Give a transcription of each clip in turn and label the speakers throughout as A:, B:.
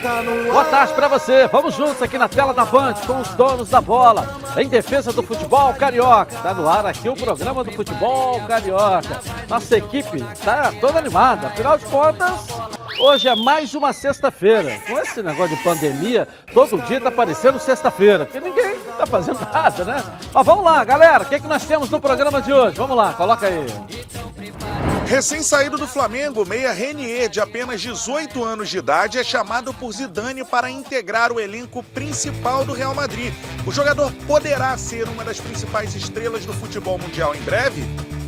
A: Boa tarde para você. Vamos juntos aqui na tela da Band com os donos da bola. Em defesa do futebol carioca. Está no ar aqui o programa do futebol carioca. Nossa equipe está toda animada. Afinal de contas, hoje é mais uma sexta-feira. Com esse negócio de pandemia, todo dia está parecendo sexta-feira. Porque ninguém está fazendo nada, né? Mas vamos lá, galera. O que, é que nós temos no programa de hoje? Vamos lá, coloca aí.
B: Recém-saído do Flamengo, meia Renier, de apenas 18 anos de idade, é chamado por Zidane para integrar o elenco principal do Real Madrid. O jogador poderá ser uma das principais estrelas do futebol mundial em breve?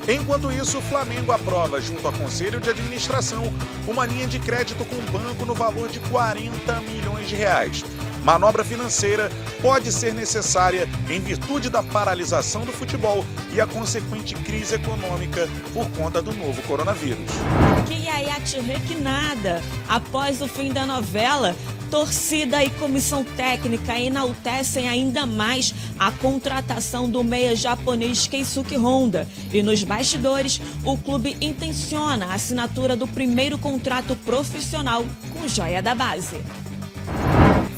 B: Enquanto isso, o Flamengo aprova, junto ao Conselho de Administração, uma linha de crédito com o banco no valor de 40 milhões de reais. Manobra financeira pode ser necessária em virtude da paralisação do futebol e a consequente crise econômica por conta do novo coronavírus.
C: Que é nada. Após o fim da novela, torcida e comissão técnica enaltecem ainda mais a contratação do meia japonês Keisuke Honda. E nos bastidores, o clube intenciona a assinatura do primeiro contrato profissional com joia da base.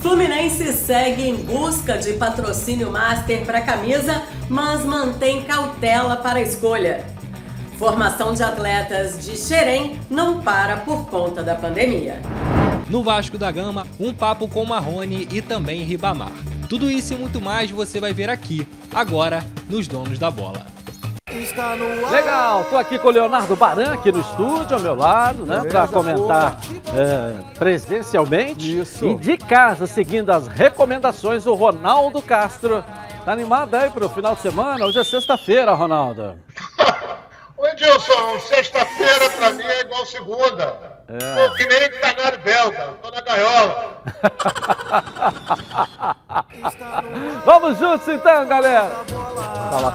D: Fluminense segue em busca de patrocínio master para camisa, mas mantém cautela para a escolha. Formação de atletas de Xerém não para por conta da pandemia.
E: No Vasco da Gama, um papo com Marrone e também Ribamar. Tudo isso e muito mais você vai ver aqui, agora, nos Donos da Bola.
A: Legal, tô aqui com o Leonardo Baran aqui no estúdio ao meu lado, né, para comentar é, presencialmente Isso. e de casa, seguindo as recomendações do Ronaldo Castro. Tá animado aí pro final de semana? Hoje é sexta-feira, Ronaldo.
F: Ô Edilson, sexta-feira pra mim é igual segunda. É. Pô, que nem canário belga, tô na gaiola.
A: Vamos juntos então, galera. Fala,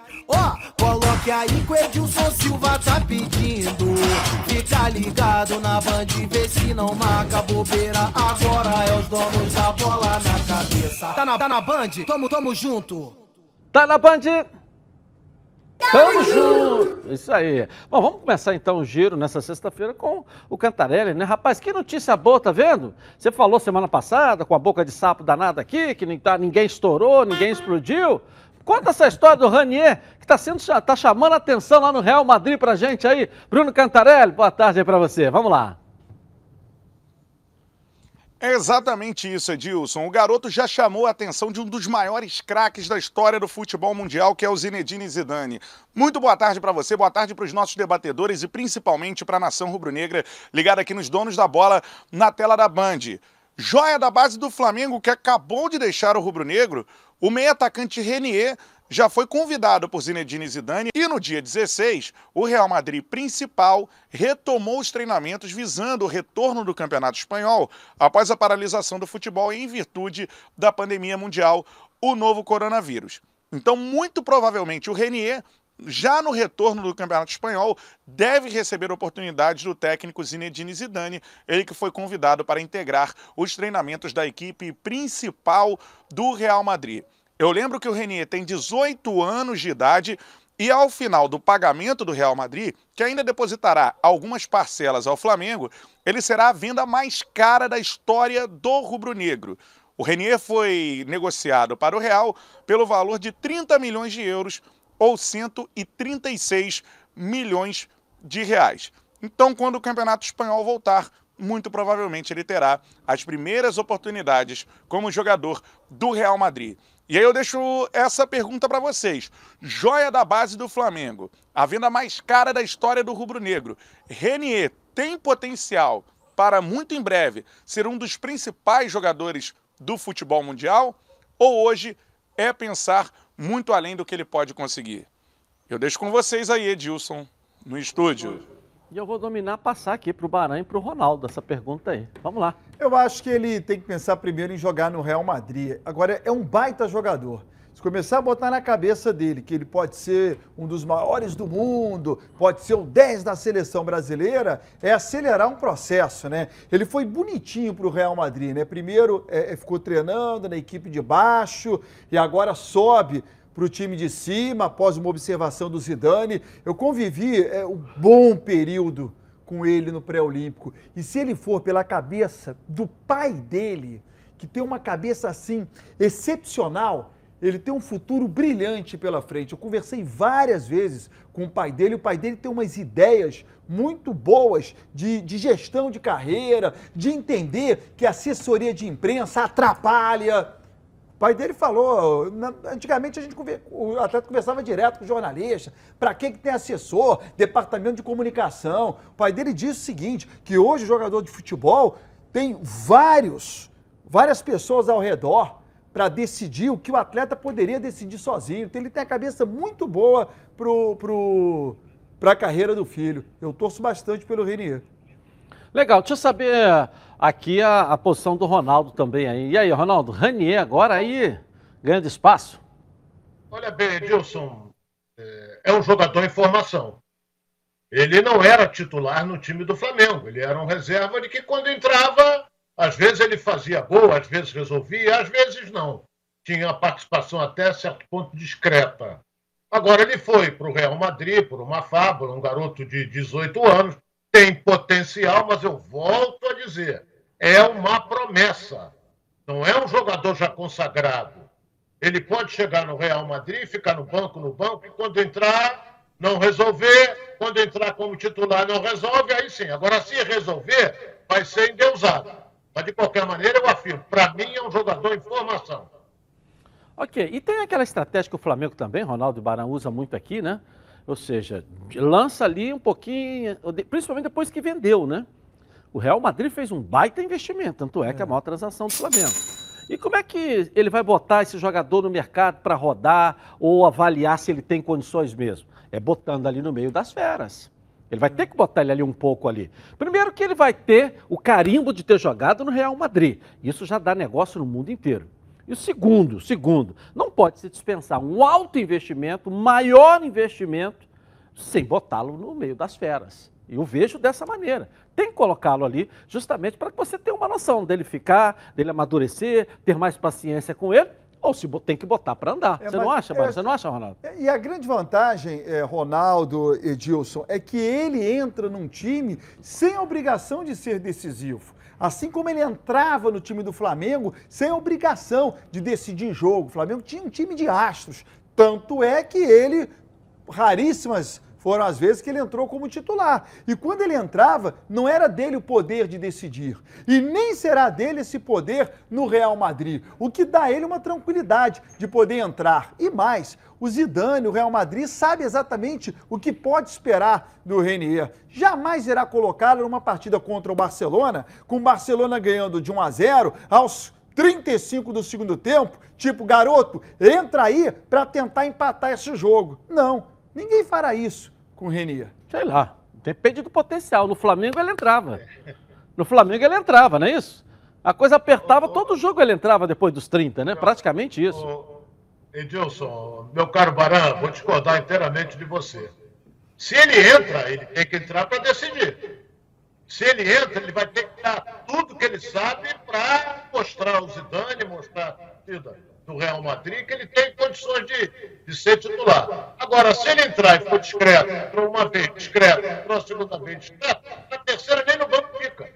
G: Ó, oh, coloque aí que o Edilson Silva tá pedindo. Fica ligado na band, vê se não marca bobeira. Agora é os donos da bola na cabeça. Tá na, tá na band? Tamo, tamo junto.
A: Tá na band? Tamo junto! Isso aí. Bom, vamos começar então o giro nessa sexta-feira com o Cantarelli, né? Rapaz, que notícia boa, tá vendo? Você falou semana passada com a boca de sapo danada aqui, que tá, ninguém estourou, ninguém explodiu. Conta essa história do Ranier, que está sendo tá chamando a atenção lá no Real Madrid pra gente aí. Bruno Cantarelli, boa tarde aí para você. Vamos lá.
B: É exatamente isso, Edilson. O garoto já chamou a atenção de um dos maiores craques da história do futebol mundial, que é o Zinedine Zidane. Muito boa tarde para você, boa tarde para os nossos debatedores e principalmente para a nação rubro-negra ligada aqui nos donos da bola na tela da Band. Joia da base do Flamengo que acabou de deixar o rubro-negro, o meio atacante Renier já foi convidado por Zinedine Zidane e no dia 16, o Real Madrid principal retomou os treinamentos visando o retorno do Campeonato Espanhol após a paralisação do futebol em virtude da pandemia mundial, o novo coronavírus. Então, muito provavelmente, o Renier já no retorno do Campeonato Espanhol, deve receber oportunidades do técnico Zinedine Zidane, ele que foi convidado para integrar os treinamentos da equipe principal do Real Madrid. Eu lembro que o Renier tem 18 anos de idade e ao final do pagamento do Real Madrid, que ainda depositará algumas parcelas ao Flamengo, ele será a venda mais cara da história do rubro-negro. O Renier foi negociado para o Real pelo valor de 30 milhões de euros ou 136 milhões de reais. Então, quando o Campeonato Espanhol voltar, muito provavelmente ele terá as primeiras oportunidades como jogador do Real Madrid. E aí eu deixo essa pergunta para vocês. Joia da base do Flamengo, a venda mais cara da história do rubro-negro. Renier tem potencial para muito em breve ser um dos principais jogadores do futebol mundial? Ou hoje é pensar muito além do que ele pode conseguir. Eu deixo com vocês aí, Edilson, no estúdio.
A: E eu vou dominar passar aqui para o Baran e para o Ronaldo essa pergunta aí. Vamos lá.
H: Eu acho que ele tem que pensar primeiro em jogar no Real Madrid. Agora, é um baita jogador. Se começar a botar na cabeça dele que ele pode ser um dos maiores do mundo, pode ser o 10 da seleção brasileira, é acelerar um processo, né? Ele foi bonitinho para o Real Madrid, né? Primeiro é, ficou treinando na equipe de baixo e agora sobe para o time de cima após uma observação do Zidane. Eu convivi é, um bom período com ele no pré-olímpico. E se ele for pela cabeça do pai dele, que tem uma cabeça assim excepcional, ele tem um futuro brilhante pela frente. Eu conversei várias vezes com o pai dele, o pai dele tem umas ideias muito boas de, de gestão de carreira, de entender que a assessoria de imprensa atrapalha pai dele falou, antigamente a gente o atleta conversava direto com o jornalista, para que, que tem assessor, departamento de comunicação. O pai dele disse o seguinte, que hoje o jogador de futebol tem vários, várias pessoas ao redor para decidir o que o atleta poderia decidir sozinho. Então ele tem a cabeça muito boa pro, pro, para a carreira do filho. Eu torço bastante pelo Renier.
A: Legal, deixa eu saber aqui a, a posição do Ronaldo também aí. E aí, Ronaldo, Ranier agora aí ganhando espaço?
F: Olha bem, Edilson, é, é um jogador em formação. Ele não era titular no time do Flamengo, ele era um reserva de que quando entrava, às vezes ele fazia gol, às vezes resolvia, às vezes não. Tinha participação até certo ponto discreta. Agora ele foi para o Real Madrid, por uma fábula, um garoto de 18 anos, tem potencial, mas eu volto a dizer, é uma promessa. Não é um jogador já consagrado. Ele pode chegar no Real Madrid, ficar no banco, no banco, e quando entrar, não resolver. Quando entrar como titular, não resolve, aí sim. Agora, se resolver, vai ser endeusado. Mas, de qualquer maneira, eu afirmo, para mim é um jogador em formação.
A: Ok, e tem aquela estratégia que o Flamengo também, Ronaldo e Barão usa muito aqui, né? Ou seja, lança ali um pouquinho, principalmente depois que vendeu, né? O Real Madrid fez um baita investimento, tanto é que é a maior transação do Flamengo. E como é que ele vai botar esse jogador no mercado para rodar ou avaliar se ele tem condições mesmo? É botando ali no meio das feras. Ele vai ter que botar ele ali um pouco ali. Primeiro que ele vai ter o carimbo de ter jogado no Real Madrid. Isso já dá negócio no mundo inteiro. E o segundo, segundo, não pode se dispensar um alto investimento, maior investimento, sem botá-lo no meio das feras. Eu vejo dessa maneira. Tem que colocá-lo ali justamente para que você tenha uma noção dele ficar, dele amadurecer, ter mais paciência com ele, ou se tem que botar para andar. É, você não acha, é, Você não acha, Ronaldo?
H: E a grande vantagem, é, Ronaldo, Edilson, é que ele entra num time sem obrigação de ser decisivo. Assim como ele entrava no time do Flamengo sem obrigação de decidir jogo. O Flamengo tinha um time de astros. Tanto é que ele, raríssimas foram as vezes que ele entrou como titular. E quando ele entrava, não era dele o poder de decidir. E nem será dele esse poder no Real Madrid. O que dá a ele uma tranquilidade de poder entrar. E mais, o Zidane, o Real Madrid, sabe exatamente o que pode esperar do Renier. Jamais irá colocá-lo numa partida contra o Barcelona, com o Barcelona ganhando de 1 a 0 aos 35 do segundo tempo, tipo, garoto, entra aí para tentar empatar esse jogo. Não, ninguém fará isso com o Renier?
A: Sei lá, depende do potencial. No Flamengo ele entrava. No Flamengo ele entrava, não é isso? A coisa apertava, todo jogo ele entrava depois dos 30, né? Praticamente isso.
F: Edilson, meu caro Baran, vou discordar inteiramente de você. Se ele entra, ele tem que entrar para decidir. Se ele entra, ele vai ter que dar tudo que ele sabe para mostrar o Zidane, mostrar a torcida do Real Madrid que ele tem condições de, de ser titular. Agora, se ele entrar e for discreto, entrou uma vez discreto, entrou a segunda vez discreto, na terceira nem no banco fica.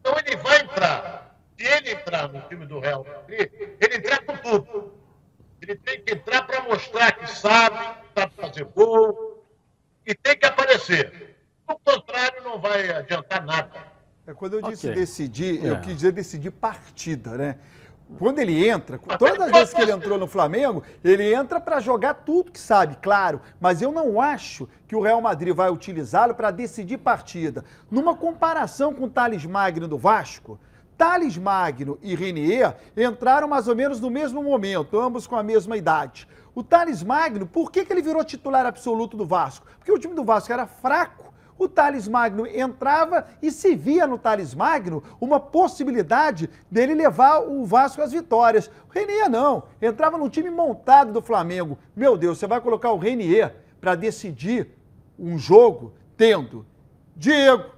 F: Então ele vai entrar. Se ele entrar no time do Real Madrid, ele entrar com tudo. Ele tem que entrar para mostrar que sabe, sabe fazer gol e tem que aparecer. Do contrário, não vai adiantar nada.
H: É, quando eu disse okay. decidir, é. eu quis dizer decidir partida, né? Quando ele entra, todas as vezes que ele entrou no Flamengo, ele entra para jogar tudo que sabe, claro. Mas eu não acho que o Real Madrid vai utilizá-lo para decidir partida. Numa comparação com o Thales Magno do Vasco, Thales Magno e Renier entraram mais ou menos no mesmo momento, ambos com a mesma idade. O Thales Magno, por que, que ele virou titular absoluto do Vasco? Porque o time do Vasco era fraco O Thales Magno entrava e se via no Thales Magno uma possibilidade dele levar o Vasco às vitórias. O Renier não, entrava no time montado do Flamengo. Meu Deus, você vai colocar o Renier para decidir um jogo tendo Diego,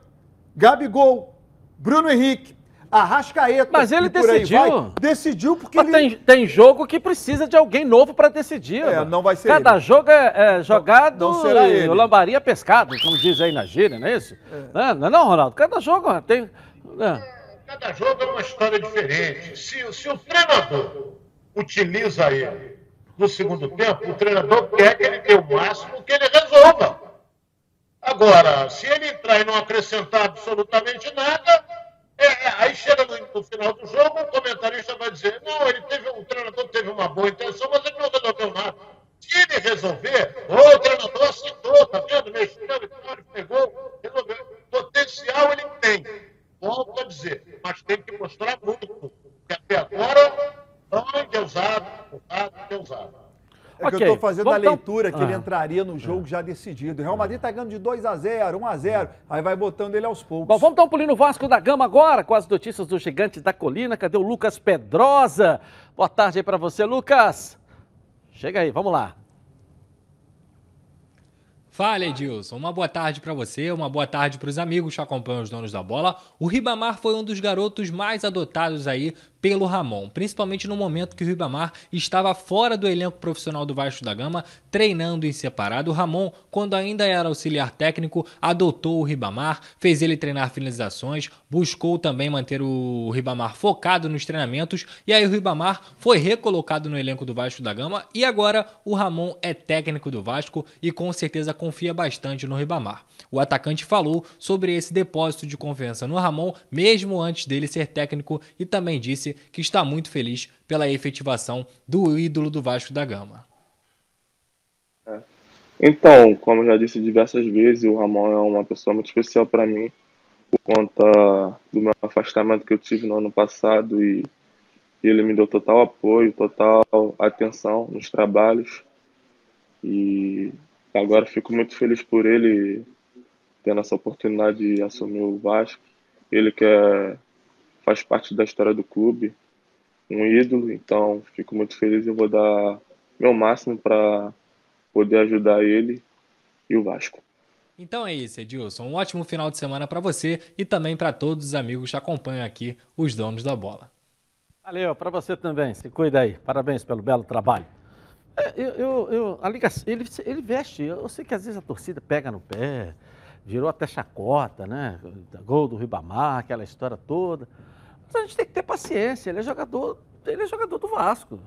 H: Gabigol, Bruno Henrique, Arrascaeta.
A: Mas ele decidiu.
H: vai. Decidiu porque
A: Mas
H: ele.
A: tem, tem jogo que precisa de alguém novo para decidir.
H: É, não vai ser
A: Cada
H: ele.
A: jogo é, é jogado
H: não será
A: e
H: ele.
A: o lambaria pescado, como diz aí na gíria, não é isso? Não, não, é não, Ronaldo? Cada jogo tem... é.
F: Cada jogo é uma história diferente. Se, se o treinador utiliza ele no segundo tempo, o treinador quer que ele dê o máximo que ele resolva. Agora, se ele entrar e não acrescentar absolutamente nada, é, é, aí chega no, no final do jogo, o comentarista vai dizer, não, ele teve, o treinador teve uma boa intenção, mas ele não resolveu nada. Se ele resolver, o treinador acertou, tá vendo? Mexeu, ele pegou, resolveu. Potencial ele tem. Volto a dizer, mas tem que mostrar muito. Porque até agora não é usado, usado, é usado.
H: É que
A: Ok,
H: eu estou fazendo
A: vamos
H: a
A: então-
H: leitura que ele
A: Ah.
H: entraria no jogo já decidido. O Real Madrid está ganhando de 2 a 0 1 a 0 aí vai botando ele aos poucos.
A: Bom, vamos dar um pulinho no Vasco da Gama agora, com as notícias do Gigante da Colina. Cadê o Lucas Pedrosa? Boa tarde aí pra você, Lucas. Chega aí, vamos lá.
E: Fala, Edilson. Uma boa tarde pra você, uma boa tarde pros amigos que acompanham os donos da bola. O Ribamar foi um dos garotos mais adotados aí pelo Ramon, principalmente no momento que o Ribamar estava fora do elenco profissional do Vasco da Gama, treinando em separado. O Ramon, quando ainda era auxiliar técnico, adotou o Ribamar, fez ele treinar finalizações, buscou também manter o Ribamar focado nos treinamentos, e aí o Ribamar foi recolocado no elenco do Vasco da Gama, e agora o Ramon é técnico do Vasco e com certeza confia bastante no Ribamar. O atacante falou sobre esse depósito de confiança no Ramon, mesmo antes dele ser técnico, e também disse que está muito feliz pela efetivação do ídolo do Vasco da Gama.
I: Então, como já disse diversas vezes, o Ramon é uma pessoa muito especial para mim, por conta do meu afastamento que eu tive no ano passado e ele me deu total apoio, total atenção nos trabalhos. E agora fico muito feliz por ele tendo essa oportunidade de assumir o Vasco. Ele que é, faz parte da história do clube, um ídolo, então fico muito feliz e vou dar meu máximo para poder ajudar ele e o Vasco.
E: Então é isso, Edilson. Um ótimo final de semana para você e também para todos os amigos que acompanham aqui os donos da bola.
A: Valeu, pra você também. Se cuida aí. Parabéns pelo belo trabalho. É, Eu, eu, eu- a ligação, ele, ele veste, eu sei que às vezes a torcida pega no pé, virou até chacota, né? Gol do Ribamar, aquela história toda. Mas a gente tem que ter paciência, ele é jogador, ele é jogador do Vasco.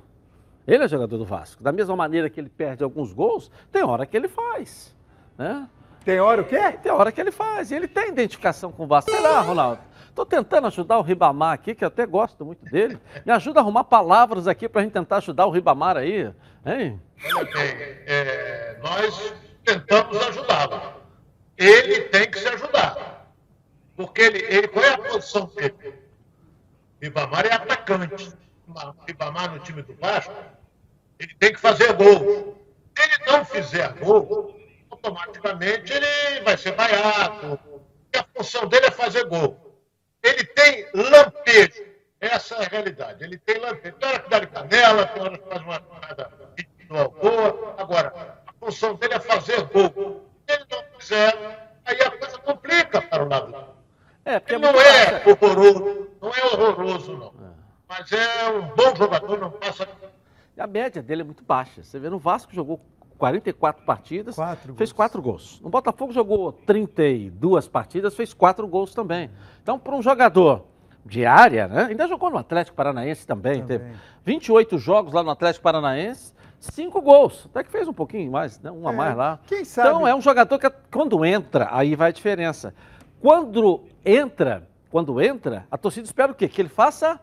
A: Ele é jogador do Vasco. Da mesma maneira que ele perde alguns gols, tem hora que ele faz. Né?
H: Tem hora o quê?
A: Tem hora que ele faz. E ele tem identificação com o Vasco. Sei lá, Ronaldo. Estou tentando ajudar o Ribamar aqui, que eu até gosto muito dele. Me ajuda a arrumar palavras aqui para a gente tentar ajudar o Ribamar aí. Hein?
F: Bem, é, nós tentamos ajudá-lo. Ele tem que se ajudar. Porque ele, ele qual é a posição dele? Ribamar é atacante. Ribamar no time do Vasco, ele tem que fazer gol. Se ele não fizer gol, automaticamente ele vai ser vaiado. E a função dele é fazer gol. Ele tem lampejo. Essa é a realidade. Ele tem lampejo. Tem hora que dá de canela, tem hora que faz uma jogada individual boa. Agora, a função dele é fazer gol. Se ele não fizer, aí a coisa complica para o lado dele.
A: É, porque
F: Ele
A: é
F: não é horroroso, não é horroroso, não. Mas é um bom jogador, não passa.
A: E a média dele é muito baixa. Você vê, no Vasco jogou 44 partidas,
H: Quatro
A: fez
H: gols.
A: 4 gols. No Botafogo jogou 32 partidas, fez 4 gols também. Então, para um jogador de área, né? Ainda jogou no Atlético Paranaense também,
H: Também.
A: teve 28 jogos lá no Atlético Paranaense, 5 gols. Até que fez um pouquinho mais, né? Um a
H: É,
A: mais lá.
H: quem sabe?
A: Então, é um jogador que quando entra, aí vai a diferença. Quando entra, quando entra, a torcida espera o quê? Que ele faça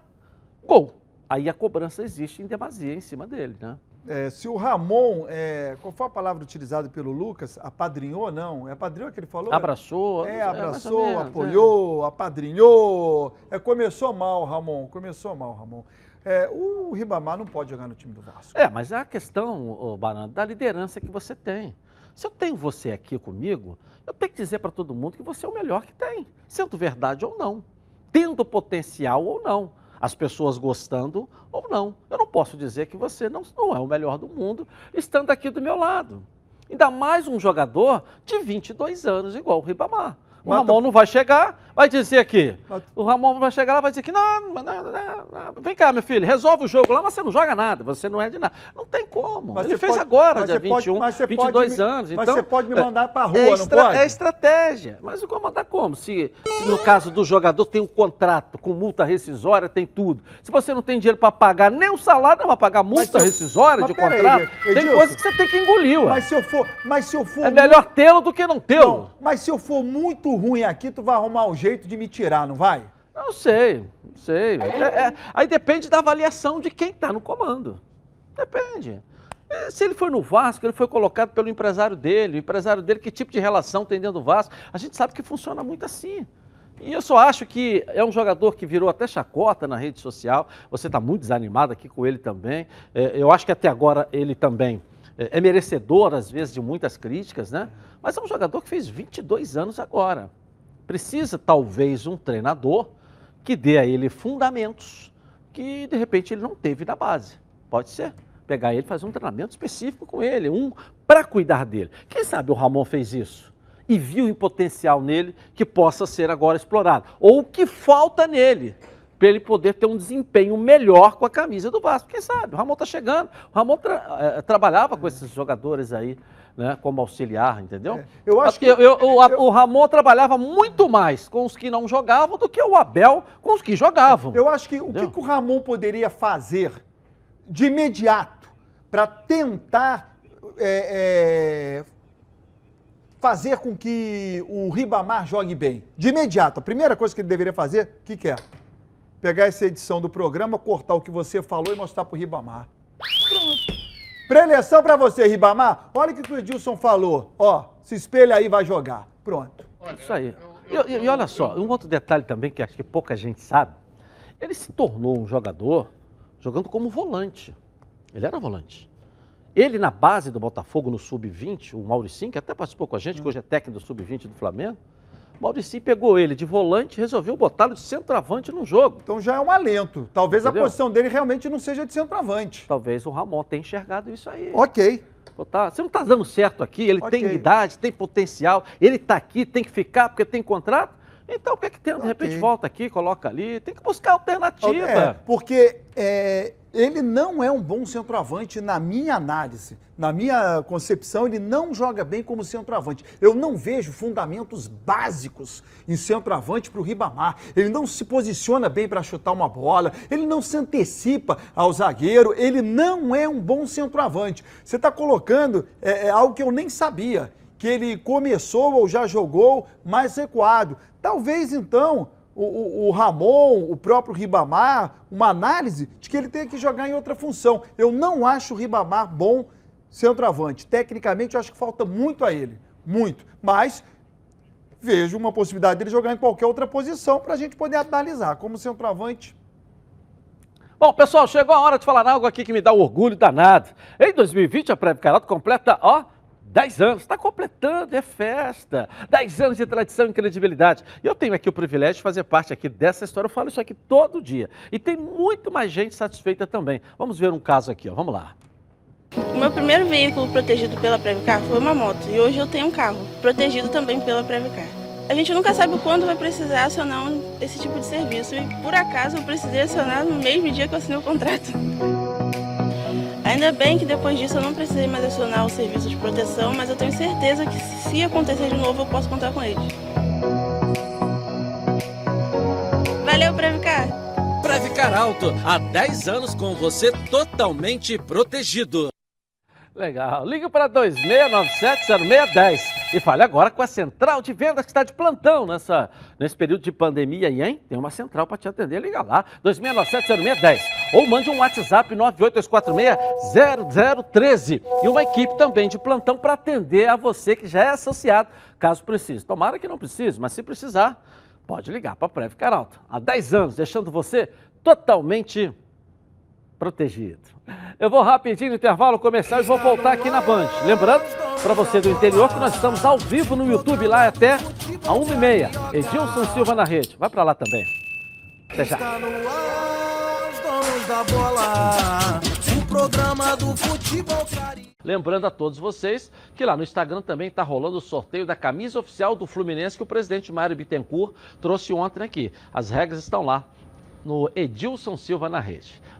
A: gol. Aí a cobrança existe em demasia em cima dele, né?
H: É, se o Ramon, é, qual foi a palavra utilizada pelo Lucas? Apadrinhou, não? É apadrinhou que ele falou?
A: Abraçou.
H: É,
A: ou
H: abraçou,
A: menos,
H: apoiou, apadrinhou. É, começou mal, Ramon. Começou mal, Ramon. É, o Ribamar não pode jogar no time do Vasco.
A: É. É, mas é a questão, Barão, da liderança que você tem. Se eu tenho você aqui comigo, eu tenho que dizer para todo mundo que você é o melhor que tem, sendo verdade ou não, tendo potencial ou não, as pessoas gostando ou não. Eu não posso dizer que você não, não é o melhor do mundo estando aqui do meu lado. Ainda mais um jogador de 22 anos, igual o Ribamar. O Ramon não vai chegar, vai dizer aqui. O Ramon vai chegar lá e vai dizer que não, não, não, não, vem cá, meu filho, resolve o jogo lá, mas você não joga nada, você não é de nada. Não tem como. Mas Ele fez pode, agora, dia 21, pode, 22
H: me,
A: anos.
H: Mas
A: então,
H: você pode me mandar para a rua,
A: é
H: extra, não pode?
A: É estratégia. Mas eu vou mandar como? Se, se, no caso do jogador tem um contrato com multa rescisória, tem tudo. Se você não tem dinheiro para pagar nem o salário, não vai pagar multa rescisória de contrato, aí, tem coisas que você tem que engolir. Ué.
H: Mas se eu for, mas se eu for
A: É melhor tê-lo do que não tê-lo.
H: Mas se eu for muito ruim aqui, tu vai arrumar um jeito de me tirar, não vai?
A: Não sei, não sei. É, é, aí depende da avaliação de quem está no comando. Depende. É, se ele foi no Vasco, ele foi colocado pelo empresário dele, o empresário dele, que tipo de relação tem dentro do Vasco? A gente sabe que funciona muito assim. E eu só acho que é um jogador que virou até chacota na rede social. Você está muito desanimado aqui com ele também. É, eu acho que até agora ele também é merecedor, às vezes, de muitas críticas, né? Mas é um jogador que fez 22 anos agora. Precisa, talvez, um treinador que dê a ele fundamentos que, de repente, ele não teve na base. Pode ser. Pegar ele fazer um treinamento específico com ele, um para cuidar dele. Quem sabe o Ramon fez isso? E viu em potencial nele que possa ser agora explorado. Ou o que falta nele, para ele poder ter um desempenho melhor com a camisa do Vasco. Quem sabe? O Ramon está chegando. O Ramon tra é, trabalhava com esses jogadores aí né, como auxiliar, entendeu? É,
H: eu acho
A: que, eu, eu, o, eu, o, Ramon trabalhava muito mais com os que não jogavam do que o Abel com os que jogavam.
H: Eu acho que entendeu? o que, que o Ramon poderia fazer de imediato para tentar é, é, fazer com que o Ribamar jogue bem? De imediato, a primeira coisa que ele deveria fazer, o que, que é? Pegar essa edição do programa, cortar o que você falou e mostrar para o Ribamar. Pronto. Preleção para você, Ribamar. Olha o que o Edilson falou. Ó, se espelha aí vai jogar. Pronto.
A: Isso aí. E, e, olha só, um outro detalhe também que acho que pouca gente sabe. Ele se tornou um jogador jogando como volante. Ele era volante. Ele na base do Botafogo no Sub-20, o Mauricinho, que até participou com a gente, que hoje é técnico do Sub-20 do Flamengo, Maurício pegou ele de volante e resolveu botá-lo de centroavante no jogo.
H: Então já é um alento. Talvez Entendeu? a posição dele realmente não seja de centroavante.
A: Talvez o Ramon tenha enxergado isso aí.
H: Ok.
A: Você não está dando certo aqui, ele okay. tem idade, tem potencial, ele está aqui, tem que ficar porque tem contrato. Então, o que é que tem? De okay. repente, volta aqui, coloca ali. Tem que buscar alternativa. É,
H: porque é, ele não é um bom centroavante na minha análise. Na minha concepção, ele não joga bem como centroavante. Eu não vejo fundamentos básicos em centroavante para o Ribamar. Ele não se posiciona bem para chutar uma bola, ele não se antecipa ao zagueiro, ele não é um bom centroavante. Você está colocando é, é algo que eu nem sabia que ele começou ou já jogou mais recuado. Talvez então o, o, o, Ramon, o próprio Ribamar, uma análise de que ele tem que jogar em outra função. Eu não acho o Ribamar bom centroavante. Tecnicamente, eu acho que falta muito a ele. Muito. Mas vejo uma possibilidade dele jogar em qualquer outra posição para a gente poder analisar. Como centroavante,
A: Bom, pessoal, chegou a hora de falar algo aqui que me dá orgulho danado. Em 2020, a Prévio Carato completa, ó, 10 anos, está completando, é festa. 10 anos de tradição e credibilidade. E eu tenho aqui o privilégio de fazer parte aqui dessa história. Eu falo isso aqui todo dia. E tem muito mais gente satisfeita também. Vamos ver um caso aqui, ó. vamos lá.
J: O meu primeiro veículo protegido pela Previcar foi uma moto. E hoje eu tenho um carro, protegido também pela Previcar. A gente nunca sabe quando vai precisar acionar esse tipo de serviço. E por acaso eu precisei acionar no mesmo dia que eu assinei o contrato. Ainda bem que depois disso eu não precisei mais acionar o serviço de proteção, mas eu tenho certeza que se acontecer de novo eu posso contar com eles. Valeu, Previcar!
K: Previcar Alto, há 10 anos com você totalmente protegido.
A: Legal. Ligue para 2697-0610 e fale agora com a central de vendas que está de plantão nessa, nesse período de pandemia aí, hein? Tem uma central para te atender. Liga lá, 2697-0610 ou mande um WhatsApp 98246-0013 e uma equipe também de plantão para atender a você que já é associado, caso precise. Tomara que não precise, mas se precisar, pode ligar para a Prev Caralto. Há 10 anos, deixando você totalmente protegido. Eu vou rapidinho no intervalo comercial e vou voltar aqui na Band. Lembrando para você do interior que nós estamos ao vivo no YouTube lá até a 1h30. Edilson Silva na rede. Vai para lá também. Até já.
G: Está no ar, os donos da bola. O programa do futebol carioca.
A: Lembrando a todos vocês que lá no Instagram também está rolando o sorteio da camisa oficial do Fluminense que o presidente Mário Bittencourt trouxe ontem aqui. As regras estão lá no Edilson Silva na rede.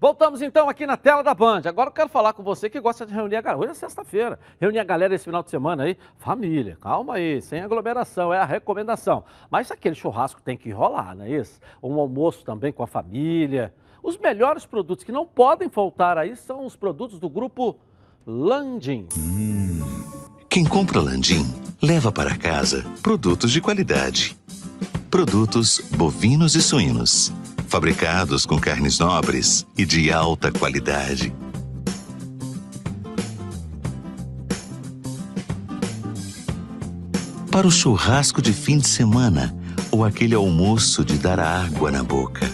A: Voltamos então aqui na tela da Band. Agora eu quero falar com você que gosta de reunir a galera. Hoje é sexta-feira. Reunir a galera esse final de semana aí. Família, calma aí, sem aglomeração, é a recomendação. Mas aquele churrasco tem que rolar, não é isso? Um almoço também com a família. Os melhores produtos que não podem faltar aí são os produtos do grupo Landim.
L: Quem compra Landim leva para casa produtos de qualidade. Produtos bovinos e suínos, fabricados com carnes nobres e de alta qualidade. Para o churrasco de fim de semana ou aquele almoço de dar água na boca.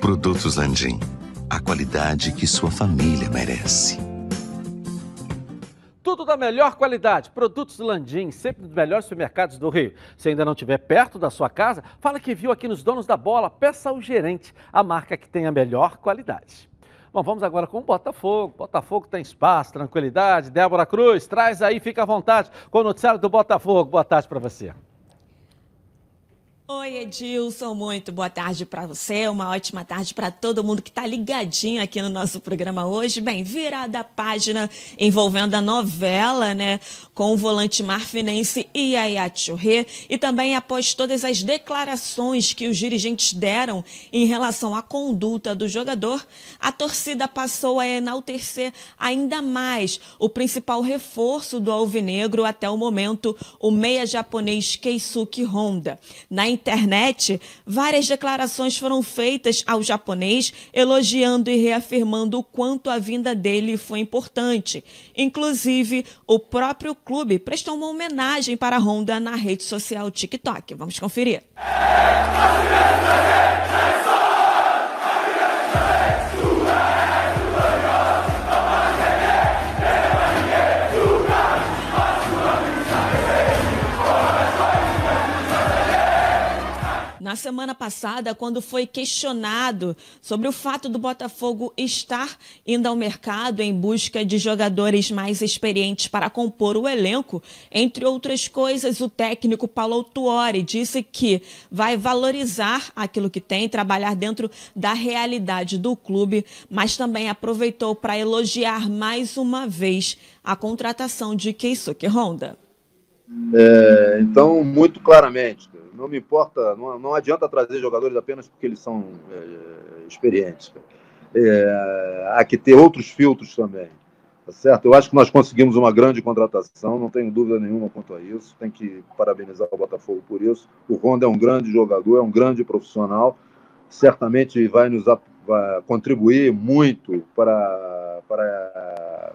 L: Produtos Landim, a qualidade que sua família merece.
A: Tudo da melhor qualidade. Produtos Landim, sempre dos melhores supermercados do Rio. Se ainda não estiver perto da sua casa, fala que viu aqui nos Donos da Bola. Peça ao gerente a marca que tem a melhor qualidade. Bom, vamos agora com o Botafogo. Botafogo tem espaço, tranquilidade. Débora Cruz, traz aí, fica à vontade com o noticiário do Botafogo. Boa tarde para você.
C: Oi, Edilson, muito boa tarde para você, uma ótima tarde para todo mundo que está ligadinho aqui no nosso programa hoje. Bem, virada a página envolvendo a novela, né, com o volante marfinense Yaya Touré e também após todas as declarações que os dirigentes deram em relação à conduta do jogador, a torcida passou a enaltecer ainda mais o principal reforço do Alvinegro até o momento, o meia japonês Keisuke Honda. Na internet, várias declarações foram feitas ao japonês, elogiando e reafirmando o quanto a vinda dele foi importante. Inclusive, o próprio clube prestou uma homenagem para a Honda na rede social TikTok. Vamos conferir. Na semana passada, quando foi questionado sobre o fato do Botafogo estar indo ao mercado em busca de jogadores mais experientes para compor o elenco, entre outras coisas, o técnico Paulo Tuori disse que vai valorizar aquilo que tem, trabalhar dentro da realidade do clube, mas também aproveitou para elogiar mais uma vez a contratação de Keisuke Honda.
M: É, então, muito claramente, não me importa, não, não adianta trazer jogadores apenas porque eles são é, experientes. é, há que ter outros filtros também. Tá certo? Eu acho que nós conseguimos uma grande contratação, não tenho dúvida nenhuma quanto a isso. Tem que parabenizar o Botafogo por isso. O Ronda é um grande jogador, é um grande profissional. Certamente vai nos vai contribuir muito para, para,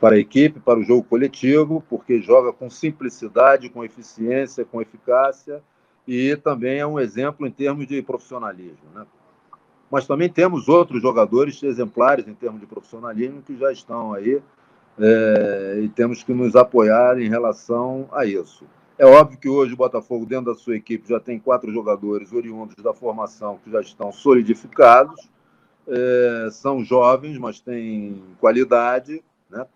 M: para a equipe, para o jogo coletivo, porque joga com simplicidade, com eficiência, com eficácia e também é um exemplo em termos de profissionalismo. Né? mas também temos outros jogadores exemplares em termos de profissionalismo que já estão aí é, e temos que nos apoiar em relação a isso. É óbvio que hoje o Botafogo, dentro da sua equipe, já tem quatro jogadores oriundos da formação que já estão solidificados, é, são jovens, mas têm qualidade, né?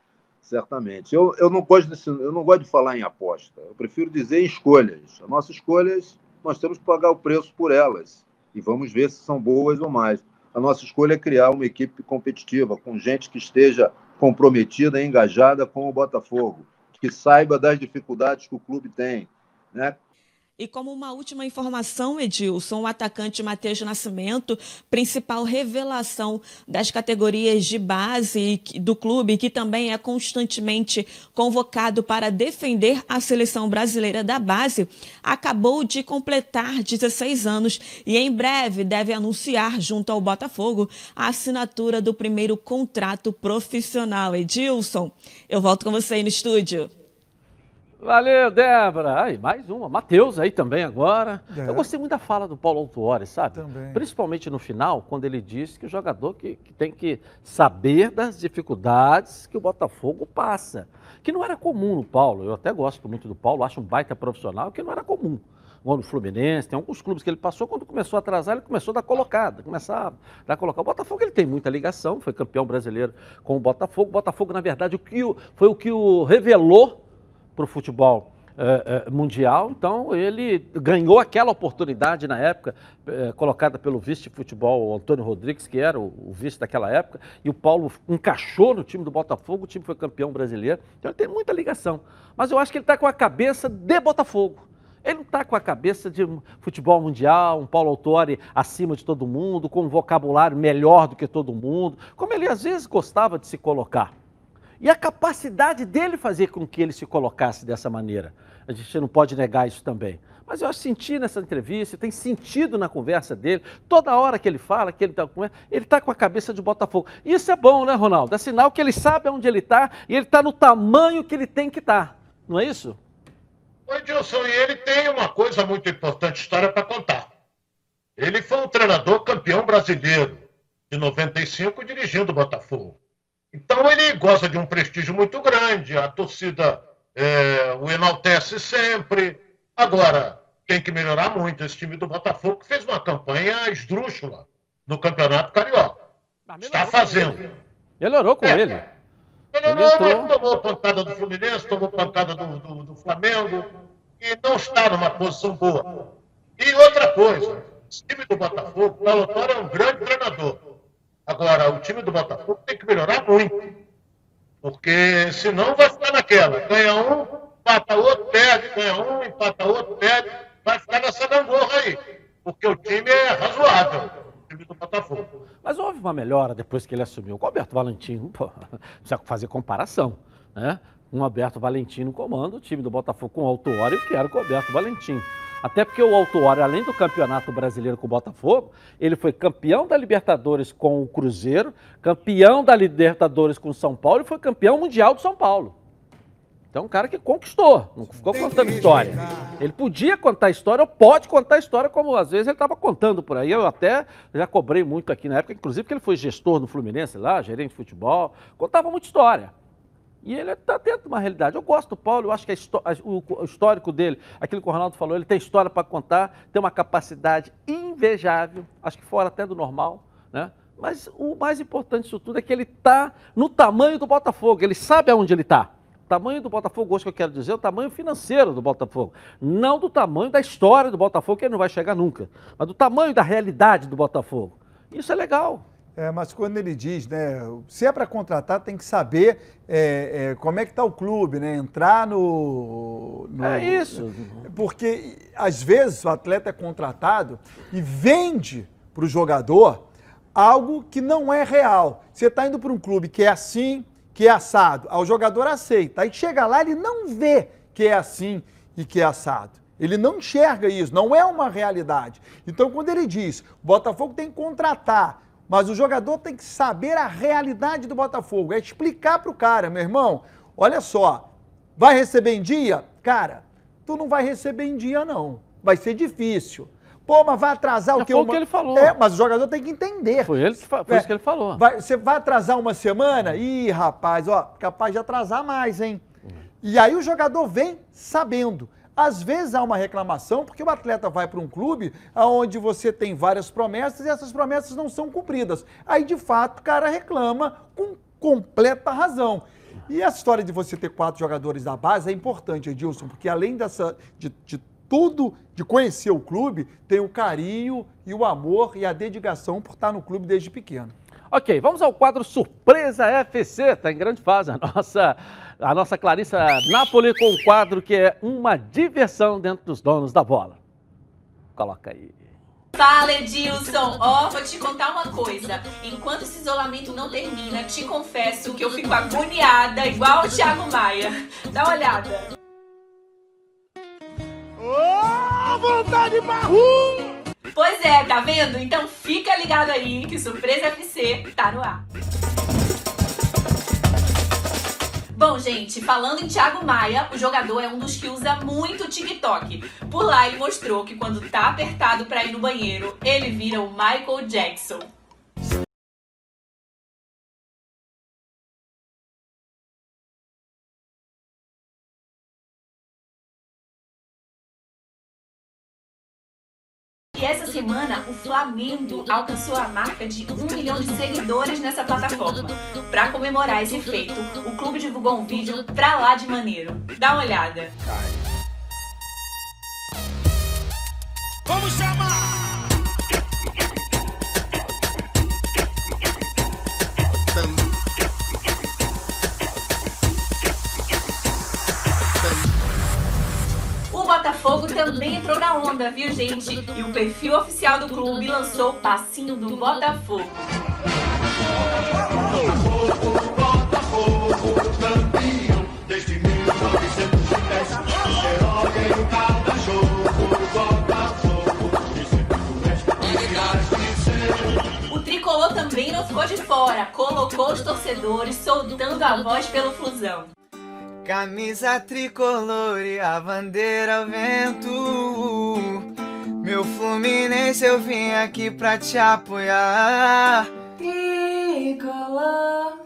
M: Certamente. Eu, eu, não gosto desse, eu não gosto de falar em aposta, eu prefiro dizer escolhas. As nossas escolhas, nós temos que pagar o preço por elas e vamos ver se são boas ou mais. A nossa escolha é criar uma equipe competitiva, com gente que esteja comprometida e engajada com o Botafogo, que saiba das dificuldades que o clube tem, né?
C: E como uma última informação, Edilson, o atacante Matheus Nascimento, principal revelação das categorias de base do clube, que também é constantemente convocado para defender a seleção brasileira da base, acabou de completar 16 anos e em breve deve anunciar junto ao Botafogo a assinatura do primeiro contrato profissional. Edilson, eu volto com você aí no estúdio.
A: Valeu, Débora. Aí, mais uma. Matheus aí também agora. É. Eu gostei muito da fala do Paulo Autuori, sabe? Também. Principalmente no final, quando ele disse que o jogador que, que, tem que saber das dificuldades que o Botafogo passa. Que não era comum no Paulo. Eu até gosto muito do Paulo, acho um baita profissional, que não era comum. Ou no Fluminense, tem alguns clubes que ele passou, quando começou a atrasar, ele começou a dar colocada, começar a dar colocada. O Botafogo ele tem muita ligação, foi campeão brasileiro com o Botafogo. O Botafogo, na verdade, o que o, foi o que o revelou para o futebol é, é, mundial, então ele ganhou aquela oportunidade na época, é, colocada pelo vice de futebol Antônio Rodrigues, que era o, o, vice daquela época, e o Paulo encaixou no time do Botafogo, o time foi campeão brasileiro, então ele tem muita ligação. Mas eu acho que ele está com a cabeça de Botafogo. Ele não está com a cabeça de futebol mundial, um Paulo Autori acima de todo mundo, com um vocabulário melhor do que todo mundo, como ele às vezes gostava de se colocar. E a capacidade dele fazer com que ele se colocasse dessa maneira. A gente não pode negar isso também. Mas eu senti nessa entrevista, tem sentido na conversa dele, toda hora que ele fala, que ele está com ele está com a cabeça de Botafogo. Isso é bom, né, Ronaldo? É sinal que ele sabe onde ele está e ele está no tamanho que ele tem que estar. Tá. Não é isso?
F: O Edilson, e ele tem uma coisa muito importante, história para contar. Ele foi um treinador campeão brasileiro de 95 dirigindo o Botafogo. Então ele gosta de um prestígio muito grande, a torcida é, o enaltece sempre. Agora, tem que melhorar muito esse time do Botafogo, que fez uma campanha esdrúxula no Campeonato Carioca. Está fazendo.
A: Melhorou com é. ele.
F: Melhorou, mas tomou pancada do Fluminense, tomou pancada do, do, do Flamengo, e não está numa posição boa. E outra coisa, o time do Botafogo, o Paulo é um grande treinador. Agora, o time do Botafogo tem que melhorar muito. Porque senão vai ficar naquela. Ganha um, empata outro, perde, ganha um, empata outro, perde. Vai ficar nessa gangorra aí. Porque o time é razoável. O time do Botafogo.
A: Mas houve uma melhora depois que ele assumiu. O Alberto Valentim, pô, precisa fazer comparação. Né? Um Alberto Valentim no comando, o time do Botafogo com o Autuori, que era o Alberto Valentim. Até porque o Autuori, além do campeonato brasileiro com o Botafogo, ele foi campeão da Libertadores com o Cruzeiro, campeão da Libertadores com o São Paulo e foi campeão mundial do São Paulo. Então, um cara que conquistou, não ficou contando história. Ele podia contar história, ou pode contar história, como às vezes ele estava contando por aí. Eu até já cobrei muito aqui na época, inclusive porque ele foi gestor no Fluminense lá, gerente de futebol, contava muita história. E ele está dentro de uma realidade. Eu gosto do Paulo, eu acho que o histórico dele, aquilo que o Ronaldo falou, ele tem história para contar, tem uma capacidade invejável, acho que fora até do normal, né? Mas o mais importante disso tudo é que ele está no tamanho do Botafogo, ele sabe aonde ele está. O tamanho do Botafogo, hoje que eu quero dizer, é o tamanho financeiro do Botafogo. Não do tamanho da história do Botafogo, que ele não vai chegar nunca, mas do tamanho da realidade do Botafogo. Isso é legal.
H: É, mas quando ele diz, né, se é para contratar, tem que saber é, é, como é que está o clube, né? Entrar no, no,
A: É isso.
H: Porque às vezes o atleta é contratado e vende para o jogador algo que não é real. Você está indo para um clube que é assim, que é assado. Aí o jogador aceita. Aí chega lá, ele não vê que é assim e que é assado. Ele não enxerga isso, não é uma realidade. Então, quando ele diz, o Botafogo tem que contratar, mas o jogador tem que saber a realidade do Botafogo, é explicar para o cara, meu irmão, olha só, vai receber em dia? Cara, tu não vai receber em dia, não. Vai ser difícil. Pô, mas vai atrasar o que?
A: Foi o que ele falou.
H: É, mas o jogador tem que entender.
A: Foi, ele, foi é, isso que ele falou.
H: Vai, você vai atrasar uma semana? Ih, rapaz, ó, capaz de atrasar mais, hein? E aí o jogador vem sabendo. Às vezes há uma reclamação porque o atleta vai para um clube onde você tem várias promessas e essas promessas não são cumpridas. Aí, de fato, o cara reclama com completa razão. E essa história de você ter quatro jogadores da base é importante, Edilson, porque além dessa, de, de tudo, de conhecer o clube, tem o carinho e o amor e a dedicação por estar no clube desde pequeno.
A: Ok, vamos ao quadro Surpresa FC. Está em grande fase a nossa, a nossa Clarissa Napoli com um quadro que é uma diversão dentro dos donos da bola. Coloca aí.
N: Fala, Edilson. Ó, oh, vou te contar uma coisa. Enquanto esse isolamento não termina, te confesso que eu fico agoniada, igual o Thiago Maia. Dá uma olhada.
G: Ô, oh, vontade barru!
N: Pois é, tá vendo? Então fica ligado aí que Surpresa FC tá no ar. Bom, gente, falando em Thiago Maia, o jogador é um dos que usa muito TikTok. Por lá ele mostrou que quando tá apertado para ir no banheiro, ele vira o Michael Jackson. Essa semana o Flamengo alcançou a marca de um milhão de seguidores nessa plataforma. Para comemorar esse feito, o clube divulgou um vídeo pra lá de maneiro. Dá uma olhada.
G: Vamos chamar!
N: Também entrou na onda, viu, gente? E o perfil oficial do clube lançou o passinho do Botafogo. Botafogo, Botafogo, campeão desde 1910. Herói em cada jogo, Botafogo, o tricolor também não ficou de fora, colocou os torcedores soltando a voz pelo Flusão.
O: Camisa tricolor e a bandeira ao vento. Meu Fluminense, eu vim aqui pra te apoiar.
P: Tricolor,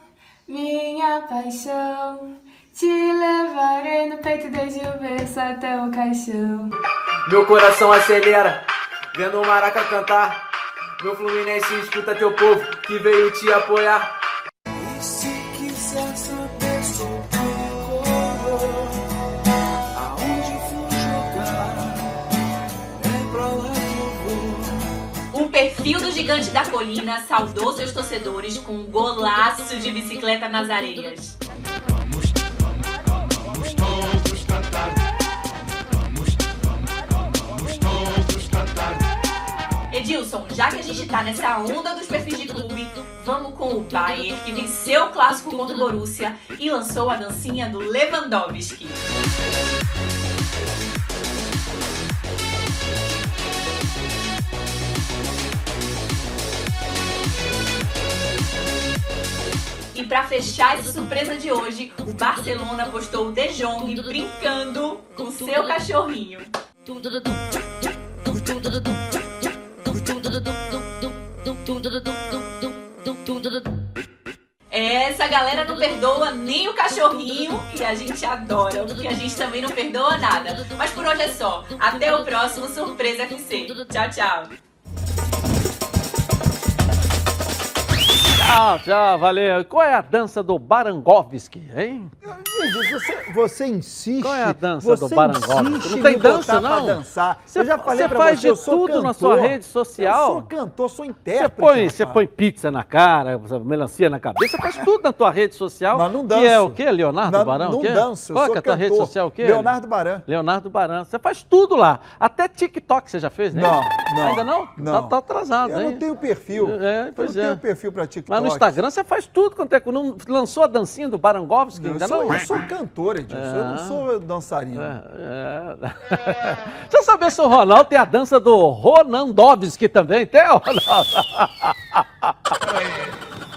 P: minha paixão. Te levarei no peito desde o berço até o caixão.
O: Meu coração acelera, vendo o Maraca cantar. Meu Fluminense escuta teu povo que veio te apoiar.
N: Gigante da Colina saudou seus torcedores com um golaço de bicicleta nas areias. Edilson, já que a gente tá nessa onda dos perfis de clube, vamos com o Bayern, que venceu o clássico contra o Borussia e lançou a dancinha do Lewandowski. Para fechar essa surpresa de hoje, o Barcelona postou o De Jong brincando com seu cachorrinho. Essa galera não perdoa nem o cachorrinho e a gente adora, porque a gente também não perdoa nada. Mas por hoje é só. Até o próximo Surpresa FC. Tchau, tchau.
A: Tchau, tchau, valeu. Qual é a dança do Barangovski, hein?
H: Você, você insiste.
A: Qual é a dança
H: você
A: do Barangovski? Não tem dança, não?
H: dançar.
A: Você,
H: eu já falei
A: você faz
H: você, eu
A: de tudo na
H: cantor.
A: sua rede social.
H: Eu sou cantor, sou
A: Você
H: intérprete.
A: põe, você põe pizza na cara, melancia na cabeça, você faz tudo na tua rede social.
H: Mas não
A: Que é o quê? Leonardo
H: Não-
A: Barão?
H: não danço, eu
A: Qual que é a tua rede social? O quê?
H: Leonardo Baran.
A: Leonardo Baran. Você faz tudo lá. Até TikTok você já fez, né?
H: Não, não.
A: Ainda não?
H: Não.
A: Tá, tá atrasado,
H: Eu
A: hein?
H: não tenho perfil.
A: É, pois
H: eu não
A: é.
H: tenho perfil pra TikTok.
A: Mas no Instagram você faz tudo quanto é. Não lançou a dancinha do Barangovski
H: Eu
A: ainda
H: sou,
A: não?
H: eu sou cantor, Edilson. Eu não
A: É.
H: sou dançarino.
A: É. Deixa eu saber se o Ronaldo tem a dança do Ronandovski também. Tem, Ronaldo?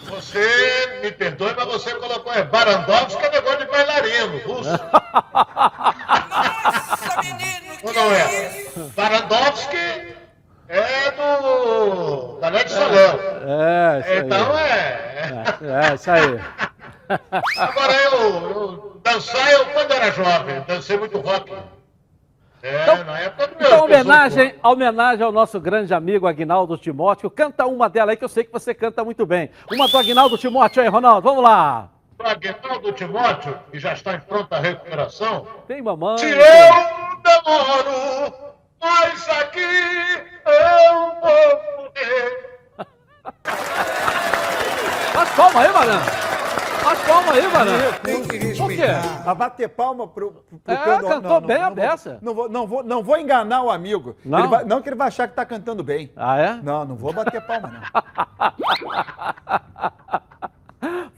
F: Você me perdoe, mas você colocou é Barandovski, é negócio de bailarino, russo. Ou não é? Barandovski é do. da Net Solel.
A: É, isso aí.
F: Então é.
A: É, é, isso aí.
F: Agora eu, eu dançar, eu quando era jovem, dancei muito rock. É, na época do meu.
A: Então, homenagem, homenagem ao nosso grande amigo Agnaldo Timóteo. Canta uma dela aí que eu sei que você canta muito bem. Uma do Agnaldo Timóteo aí, Ronaldo. Vamos lá.
F: O Aguinaldo Timóteo, que já está em pronta recuperação.
A: Tem mamãe.
F: Se eu demoro, mas aqui eu vou poder.
A: Faz palma aí, Maran. Faz palma aí, Maran.
H: Tem que
A: Por quê?
H: A bater palma pro, pro
A: É,
H: cantor-
A: cantou bem a
H: vou-
A: beça.
H: Não vou, não, vou, não vou enganar o amigo.
A: Não?
H: Vai- não que ele vai achar que tá cantando bem.
A: Ah, é?
H: Não, não vou bater palma, não.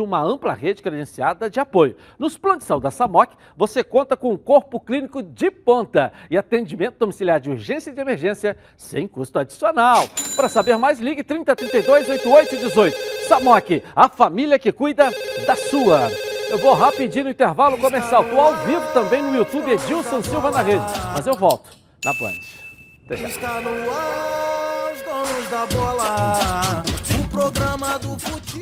A: uma ampla rede credenciada de apoio. Nos planos de saúde da SAMOC, você conta com um corpo clínico de ponta e atendimento domiciliar de urgência e de emergência sem custo adicional. Para saber mais, ligue 3032 8818. SAMOC, a família que cuida da sua. Eu vou rapidinho no intervalo comercial. Estou ao vivo também no YouTube Edilson Silva na rede. Mas eu volto na já.
G: Está no ar, os donos da bola. O programa do.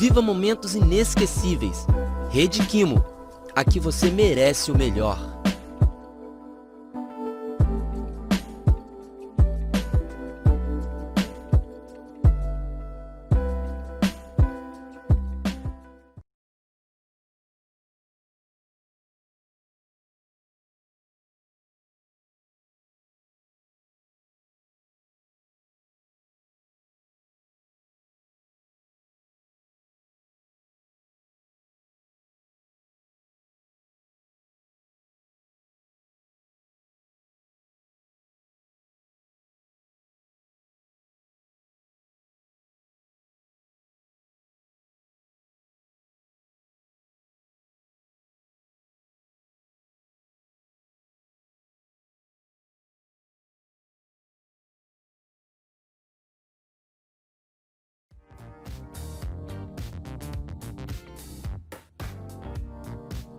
Q: Viva momentos inesquecíveis. Rede Quimo. Aqui você merece o melhor.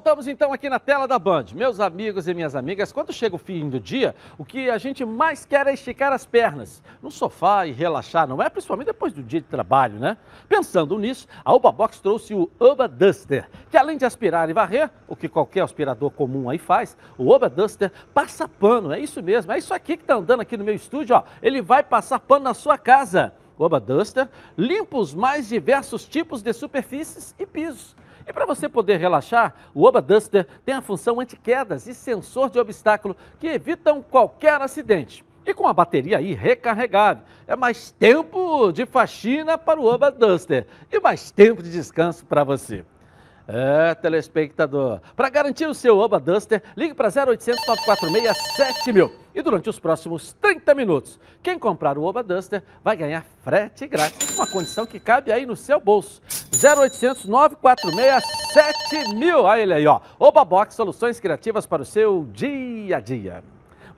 A: Voltamos então aqui na tela da Band. Meus amigos e minhas amigas, quando chega o fim do dia, o que a gente mais quer é esticar as pernas no sofá e relaxar, não é? Principalmente depois do dia de trabalho, né? Pensando nisso, a Uba Box trouxe o Uba Duster, que além de aspirar e varrer, o que qualquer aspirador comum aí faz, o Uba Duster passa pano, é isso mesmo, é isso aqui que está andando aqui no meu estúdio, ó. Ele vai passar pano na sua casa. O Uba Duster limpa os mais diversos tipos de superfícies e pisos. E para você poder relaxar, o Oba Duster tem a função anti-quedas e sensor de obstáculo que evitam qualquer acidente. E com a bateria aí recarregável, é mais tempo de faxina para o Oba Duster e mais tempo de descanso para você. É, telespectador. Para garantir o seu Oba Duster, ligue para 0800 946 7000. E durante os próximos 30 minutos, quem comprar o Oba Duster vai ganhar frete grátis, uma condição que cabe aí no seu bolso. 0800 946 7000. Olha ele aí, ó. Oba Box, soluções criativas para o seu dia a dia.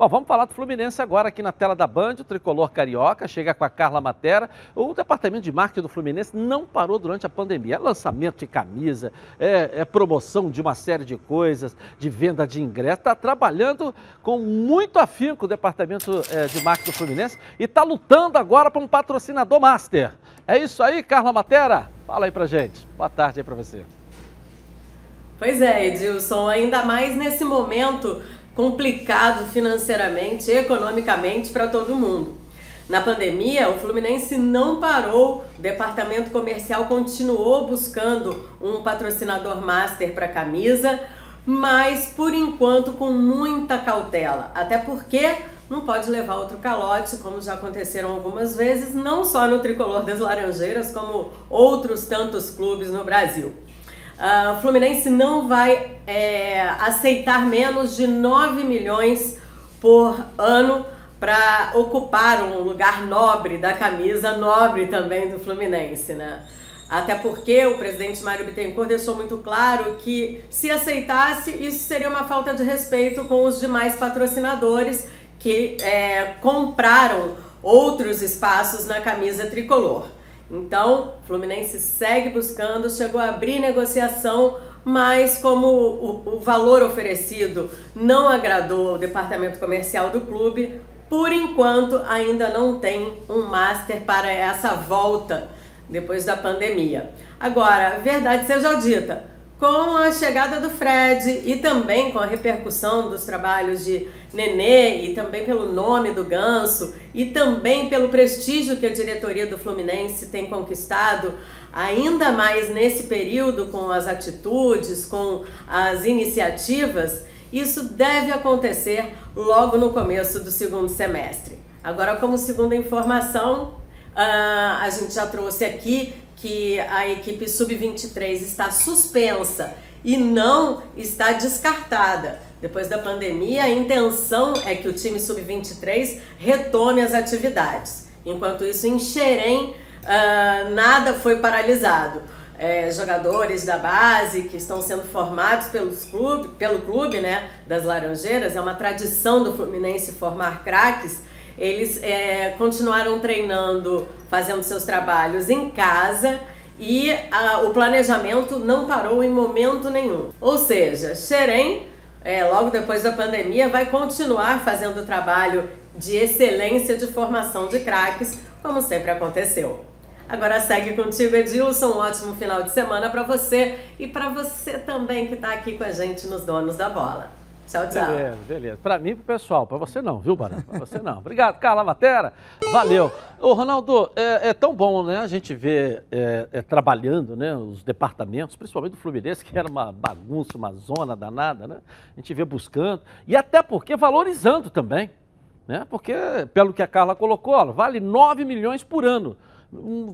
A: Bom, vamos falar do Fluminense agora aqui na tela da Band, o tricolor carioca, chega com a Carla Matera. O departamento de marketing do Fluminense não parou durante a pandemia. É lançamento de camisa, é, é promoção de uma série de coisas, de venda de ingresso. Está trabalhando com muito afinco o departamento é, de marketing do Fluminense e está lutando agora para um patrocinador master. É isso aí, Carla Matera? Fala aí pra gente. Boa tarde aí para você.
D: Pois é, Edilson, ainda mais nesse momento complicado financeiramente, economicamente para todo mundo. Na pandemia, o Fluminense não parou, o departamento comercial continuou buscando um patrocinador master para a camisa, mas por enquanto com muita cautela, até porque não pode levar outro calote, como já aconteceram algumas vezes, não só no tricolor das Laranjeiras, como outros tantos clubes no Brasil. Uh, o Fluminense não vai é, aceitar menos de 9 milhões por ano para ocupar um lugar nobre da camisa nobre também do Fluminense, né? Até porque o presidente Mário Bittencourt deixou muito claro que se aceitasse, isso seria uma falta de respeito com os demais patrocinadores que é, compraram outros espaços na camisa tricolor. Então, Fluminense segue buscando, chegou a abrir negociação, mas como o, o valor oferecido não agradou o departamento comercial do clube, por enquanto ainda não tem um master para essa volta depois da pandemia. Agora, verdade seja dita, com a chegada do Fred e também com a repercussão dos trabalhos de Nenê e também pelo nome do Ganso e também pelo prestígio que a diretoria do Fluminense tem conquistado, ainda mais nesse período com as atitudes, com as iniciativas, isso deve acontecer logo no começo do segundo semestre. Agora, como segunda informação, ah, a gente já trouxe aqui que a equipe sub-23 está suspensa e não está descartada. Depois da pandemia, a intenção é que o time sub-23 retome as atividades. Enquanto isso, em Xerém, uh, nada foi paralisado. É, jogadores da base que estão sendo formados pelos clube, pelo clube né, das Laranjeiras, é uma tradição do Fluminense formar craques eles é, continuaram treinando, fazendo seus trabalhos em casa e a, o planejamento não parou em momento nenhum. Ou seja, Xerém, é, logo depois da pandemia, vai continuar fazendo o trabalho de excelência de formação de craques, como sempre aconteceu. Agora segue contigo, Edilson. Um ótimo final de semana para você e para você também que está aqui com a gente nos Donos da Bola. Tchau, tchau.
A: Beleza, beleza. Para mim e pro pessoal. Para você não, viu, Barão? Para você não. Obrigado, Carla Matera. Valeu. Ô, Ronaldo, é, é tão bom, né, a gente ver é, é, trabalhando, né, os departamentos, principalmente do Fluminense, que era uma bagunça, uma zona danada, né? A gente vê buscando. E até porque valorizando também, né? Porque, pelo que a Carla colocou, ó, vale 9 milhões por ano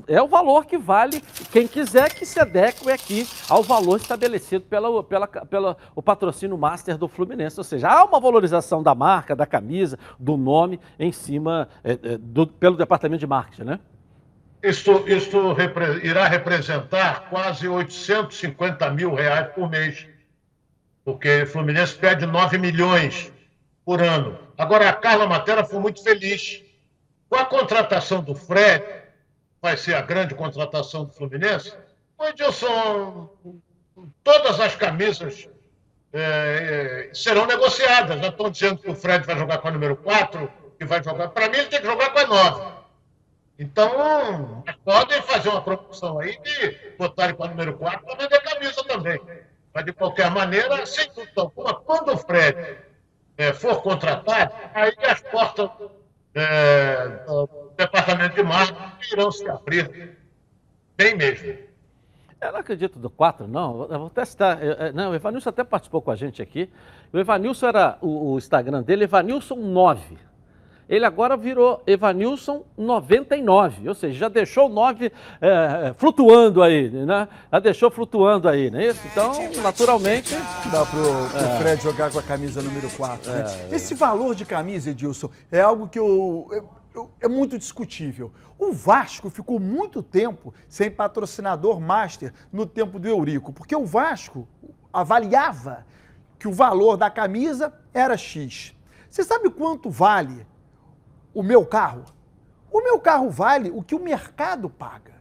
A: é o valor que vale, quem quiser que se adeque aqui ao valor estabelecido pela, pela, pela o patrocínio master do Fluminense. Ou seja, há uma valorização da marca, da camisa, do nome em cima é, é, do, pelo departamento de marketing, né?
F: Isso, isso repre irá representar quase 850 mil reais por mês, porque o Fluminense pede 9 milhões por ano. Agora, a Carla Matera foi muito feliz. Com a contratação do Fred, vai ser a grande contratação do Fluminense, o Edilson, todas as camisas é, é, serão negociadas. Já estão dizendo que o Fred vai jogar com a número 4, que vai jogar. Para mim, ele tem que jogar com a 9. Então, podem fazer uma promoção aí de botarem com a número 4 para vender camisa também. Mas, de qualquer maneira, sem dúvida alguma, quando o Fred é, for contratado, aí as portas é, do departamento de marketing irão se abrir bem mesmo.
A: Eu não acredito do 4, não. Eu vou testar. Não, o Evanilson até participou com a gente aqui. O Evanilson era o, o Instagram dele, Evanilson 9 ele agora virou Evanilson 99, ou seja, já deixou o 9 é, flutuando aí, né? Já deixou flutuando aí, não é isso? Então, naturalmente.
H: Dá pro, pro é. Fred jogar com a camisa número 4. Né? É, Esse valor de camisa, Edilson, é algo que eu, eu, eu, é muito discutível. O Vasco ficou muito tempo sem patrocinador master no tempo do Eurico, porque o Vasco avaliava que o valor da camisa era X. Você sabe quanto vale o meu carro? O meu carro vale o que o mercado paga.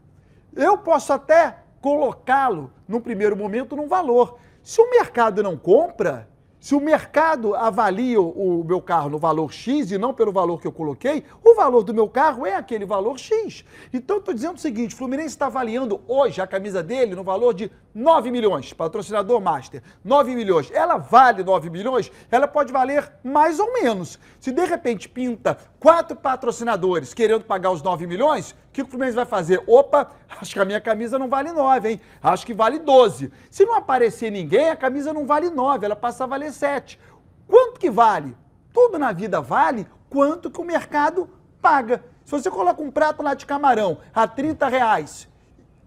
H: Eu posso até colocá-lo, no primeiro momento, num valor. Se o mercado não compra, se o mercado avalia o meu carro no valor X e não pelo valor que eu coloquei, o valor do meu carro é aquele valor X. Então, estou dizendo o seguinte: o Fluminense está avaliando hoje a camisa dele no valor de 9 milhões, patrocinador master, 9 milhões. Ela vale 9 milhões? Ela pode valer mais ou menos. Se de repente pinta quatro patrocinadores querendo pagar os 9 milhões, o que o Fluminense vai fazer? Opa, acho que a minha camisa não vale 9, hein? Acho que vale 12. Se não aparecer ninguém, a camisa não vale 9, ela passa a valer 7. Quanto que vale? Tudo na vida vale quanto que o mercado paga. Se você coloca um prato lá de camarão a 30 reais,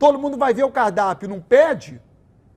H: todo mundo vai ver o cardápio não pede,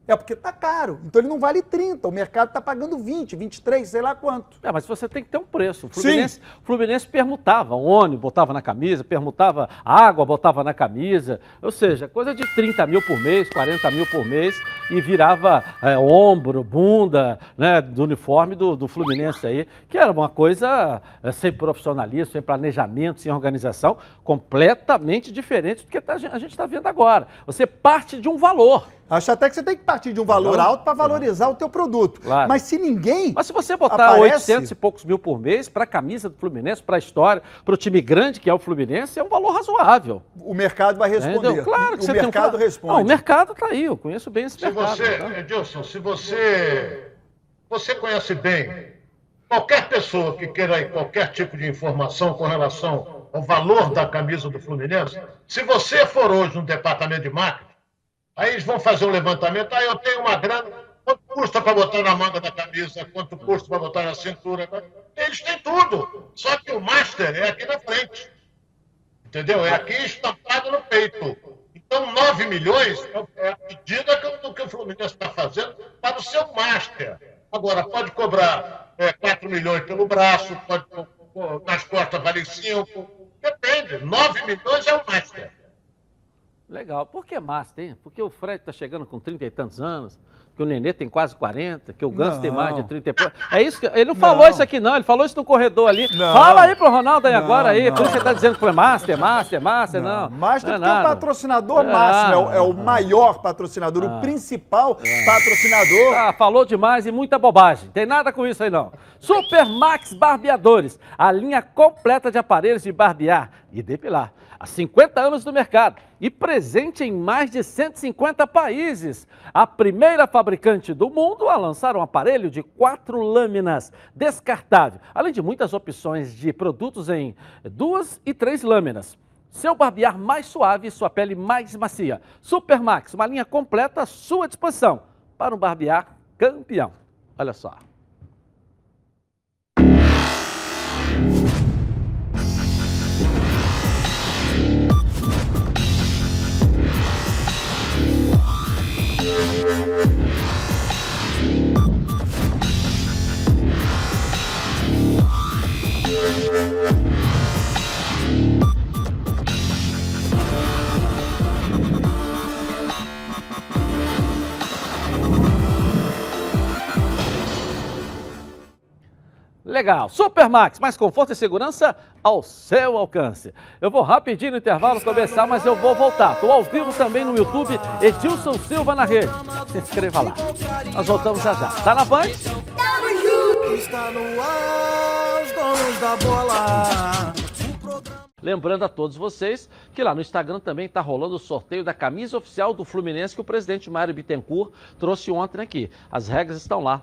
H: é porque tá caro. Então ele não vale 30. O mercado tá pagando 20, 23, sei lá quanto.
A: É, mas você tem que ter um preço. O Fluminense, Sim. Fluminense permutava ônibus, botava na camisa, permutava água, botava na camisa. Ou seja, coisa de 30 mil por mês, 40 mil por mês e virava é, ombro, bunda, né, do uniforme do, do Fluminense aí, que era uma coisa é, sem profissionalismo, sem planejamento, sem organização, completamente diferente do que tá, a gente está vendo agora. Você parte de um valor.
H: Acho até que você tem que partir de um valor alto para valorizar o teu produto. Claro. Mas se ninguém.
A: Mas se você botar aparece... 800 e poucos mil por mês para a camisa do Fluminense, para a história, para o time grande que é o Fluminense, é um valor razoável.
H: O mercado vai responder.
A: Claro que
H: o
A: você
H: mercado
A: um...
H: responde.
A: Não, o mercado está aí, eu conheço bem esse
F: se
A: mercado.
F: Você, tá? Edilson, se você, você conhece bem qualquer pessoa que queira aí qualquer tipo de informação com relação ao valor da camisa do Fluminense, se você for hoje no departamento de marketing, Aí eles vão fazer um levantamento. Aí eu tenho uma grana. Quanto custa para botar na manga da camisa? Quanto custa para botar na cintura? Eles têm tudo. Só que o master é aqui na frente. Entendeu? É aqui estampado no peito. Então, 9 milhões é a medida que, que o Fluminense está fazendo para o seu master. Agora, pode cobrar é, 4 milhões pelo braço, pode, nas costas vale 5. Depende. 9 milhões é o master.
A: Legal. Por que Master, hein? Porque o Fred está chegando com 30 e tantos anos, que o Nenê tem quase 40, que o Ganso tem mais de 30 e poucos. É isso que. Ele não falou não. isso aqui, não. Ele falou isso no corredor ali. Não. Fala aí pro Ronaldo aí não, agora aí. Por isso você está dizendo que foi Master, Master, Master, não.
H: não. Master é porque é o patrocinador é, máximo, é, o, é o maior patrocinador, ah, o principal é. patrocinador.
A: Ah, falou demais e muita bobagem. Tem nada com isso aí, não. Super Max Barbeadores, a linha completa de aparelhos de barbear e depilar há 50 anos no mercado e presente em mais de 150 países. A primeira fabricante do mundo a lançar um aparelho de quatro lâminas descartável, além de muitas opções de produtos em duas e três lâminas. Seu barbear mais suave e sua pele mais macia. Supermax, uma linha completa à sua disposição para um barbear campeão. Olha só. you. Legal. Supermax, mais conforto e segurança ao seu alcance. Eu vou rapidinho no intervalo começar, mas eu vou voltar. Estou ao vivo também no YouTube, Edilson Silva na rede. Se inscreva lá. Nós voltamos já já. Tá na Band?
G: Está no ar, os donos da bola.
A: Lembrando a todos vocês que lá no Instagram também está rolando o sorteio da camisa oficial do Fluminense que o presidente Mário Bittencourt trouxe ontem aqui. As regras estão lá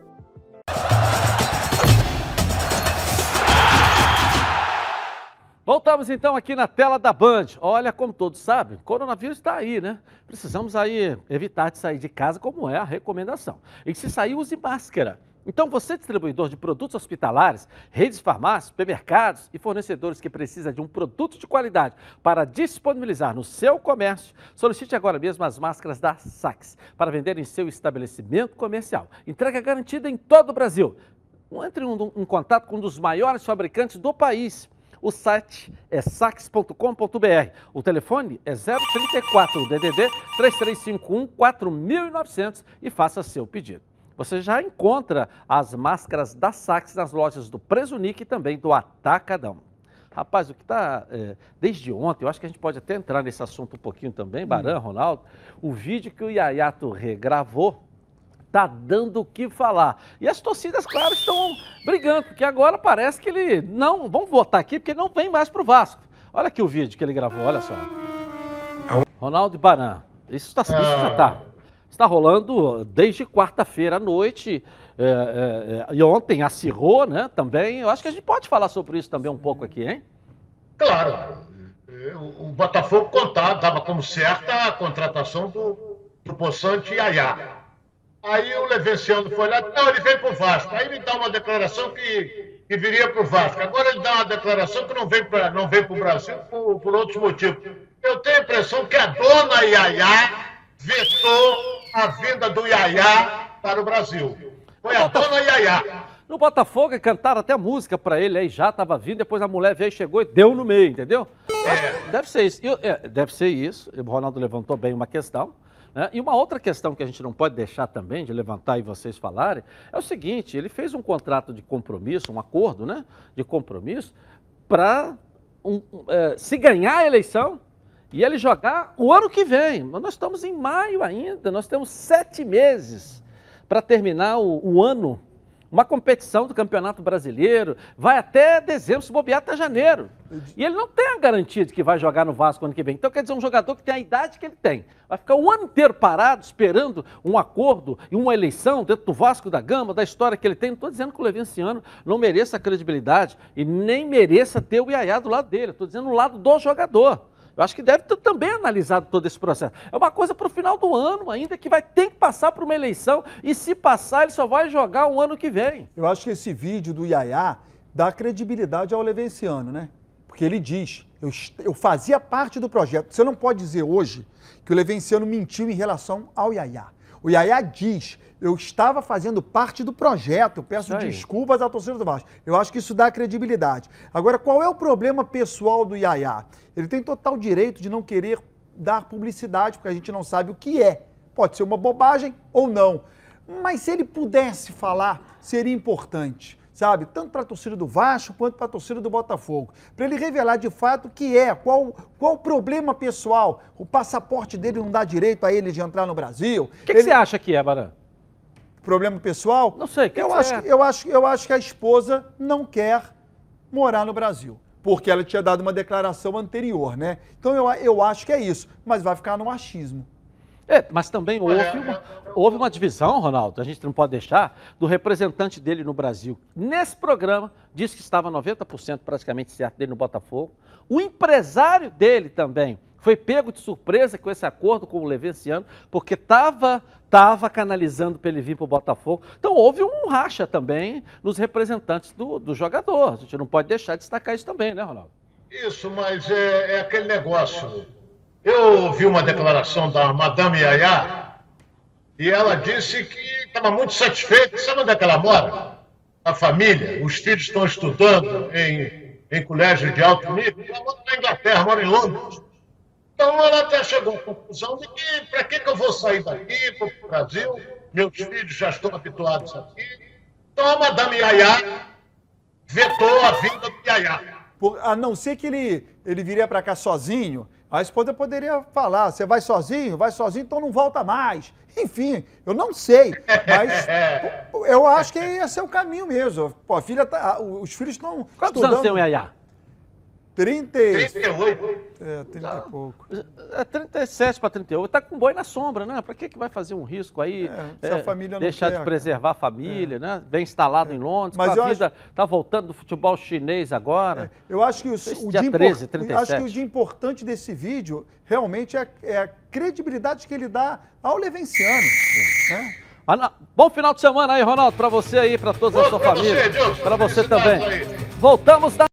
A: Voltamos então aqui na tela da Band. Olha, como todos sabem, coronavírus está aí, né? Precisamos aí evitar de sair de casa, como é a recomendação. E se sair, use máscara. Então, você, distribuidor de produtos hospitalares, redes de farmácias, supermercados e fornecedores que precisa de um produto de qualidade para disponibilizar no seu comércio, solicite agora mesmo as máscaras da Sax para vender em seu estabelecimento comercial. Entrega garantida em todo o Brasil. Entre em contato com um dos maiores fabricantes do país. O site é sax.com.br. O telefone é 034 DDD 3351 4900 e faça seu pedido. Você já encontra as máscaras da Sax nas lojas do Presunic e também do Atacadão. Rapaz, o que está é, desde ontem, eu acho que a gente pode até entrar nesse assunto um pouquinho também, Baran, Ronaldo, o vídeo que o Yayato regravou está dando o que falar. E as torcidas, claro, estão brigando, porque agora parece que ele não, vamos votar aqui, porque não vem mais para o Vasco. Olha aqui o vídeo que ele gravou, olha só. Ronaldo Baran, isso, tá, isso já está está rolando desde quarta-feira à noite. É, é, e ontem acirrou, né? Também. Eu acho que a gente pode falar sobre isso também um pouco aqui, hein?
F: Claro. O Botafogo contava, dava como certa a contratação do, do Poçante Yaya. Aí o Levenciano foi lá, não, ele veio para o Vasco. Aí ele dá uma declaração que, que viria para o Vasco. Agora ele dá uma declaração que não vem para o Brasil por, por outros motivos. Eu tenho a impressão que a dona Yaya vetou a vinda do Yaya para o Brasil. Foi a dona Yaya.
A: No Botafogo, cantaram até música para ele, aí já estava vindo, depois a mulher veio, chegou e deu no meio, entendeu? É. Deve ser isso. Eu, é, deve ser isso. O Ronaldo levantou bem uma questão. Né? E uma outra questão que a gente não pode deixar também de levantar e vocês falarem é o seguinte: ele fez um contrato de compromisso, um acordo né, de compromisso, para um, é, se ganhar a eleição, e ele jogar o ano que vem. Nós estamos em maio ainda, nós temos sete meses para terminar o, o, ano. Uma competição do Campeonato Brasileiro vai até dezembro, se bobear até janeiro. E ele não tem a garantia de que vai jogar no Vasco ano que vem. Então, quer dizer, um jogador que tem a idade que ele tem. Vai ficar o ano inteiro parado, esperando um acordo e uma eleição dentro do Vasco da Gama, da história que ele tem. Não estou dizendo que o Levinciano não mereça a credibilidade e nem mereça ter o Iaiá do lado dele. Estou dizendo do lado do jogador. Eu acho que deve ter também analisado todo esse processo. É uma coisa para o final do ano ainda, que vai ter que passar por uma eleição e se passar, ele só vai jogar o ano que vem.
H: Eu acho que esse vídeo do Yaya dá credibilidade ao Levenciano, né? Porque ele diz, eu, eu fazia parte do projeto. Você não pode dizer hoje que o Levenciano mentiu em relação ao Yaya. O Yaya diz, eu estava fazendo parte do projeto, eu peço desculpas à torcida do Vasco. Eu acho que isso dá credibilidade. Agora, qual é o problema pessoal do Yaya? Ele tem total direito de não querer dar publicidade, porque a gente não sabe o que é. Pode ser uma bobagem ou não. Mas se ele pudesse falar, seria importante, sabe? Tanto para a torcida do Vasco quanto para a torcida do Botafogo. Para ele revelar de fato o que é, qual, qual o problema pessoal. O passaporte dele não dá direito a ele de entrar no Brasil.
A: O que, que você acha que é, Baran?
H: Problema pessoal?
A: Não sei.
H: Eu,
A: que
H: acho,
A: é?
H: eu, acho, eu acho que a esposa não quer morar no Brasil. Porque ela tinha dado uma declaração anterior, né? Então eu, eu acho que é isso. Mas vai ficar no machismo.
A: É, mas também houve uma, houve uma divisão, Ronaldo, a gente não pode deixar, do representante dele no Brasil. Nesse programa, disse que estava 90% praticamente certo dele no Botafogo. O empresário dele também foi pego de surpresa com esse acordo com o Levenciano, porque estava tava canalizando para ele vir para o Botafogo. Então houve um racha também nos representantes do, do jogador. A gente não pode deixar de destacar isso também, né, Ronaldo?
F: Isso, mas é, é aquele negócio. Eu ouvi uma declaração da Madame Yaya e ela disse que estava muito satisfeita. Sabe onde é que ela mora? A família, os filhos estão estudando em, em colégio de alto nível. Ela mora na Inglaterra, mora em Londres. Então ela até chegou à conclusão de que para que, que eu vou sair daqui para o Brasil? Meus filhos já estão habituados aqui. Então a Madame Yaya vetou a vinda do Yaya.
H: Por- a não ser que ele, ele viria para cá sozinho, a esposa poderia falar: você vai sozinho? Vai sozinho, então não volta mais. Enfim, eu não sei, mas eu acho que esse é o caminho mesmo. Pô, a filha tá, os filhos estão
A: Quantos
H: estudando.
A: anos tem o Yaya?
H: 30,
F: 38.
H: É, 30 e pouco.
A: É 37 para 38. Está com boi na sombra, né? Para que, que vai fazer um risco aí?
H: É, se a família não
A: deixar
H: quer,
A: de preservar a família, né? Bem instalado em Londres.
H: Mas
A: a vida está voltando do futebol chinês agora.
H: Eu acho que o, o
A: dia
H: dia impor-
A: 13,
H: acho
A: 37.
H: que o dia importante desse vídeo realmente é, é a credibilidade que ele dá ao Levenciano. Né?
A: Ah. Bom final de semana aí, Ronaldo, para você aí, para toda a sua
F: pra você,
A: família. Para você também. Voltamos da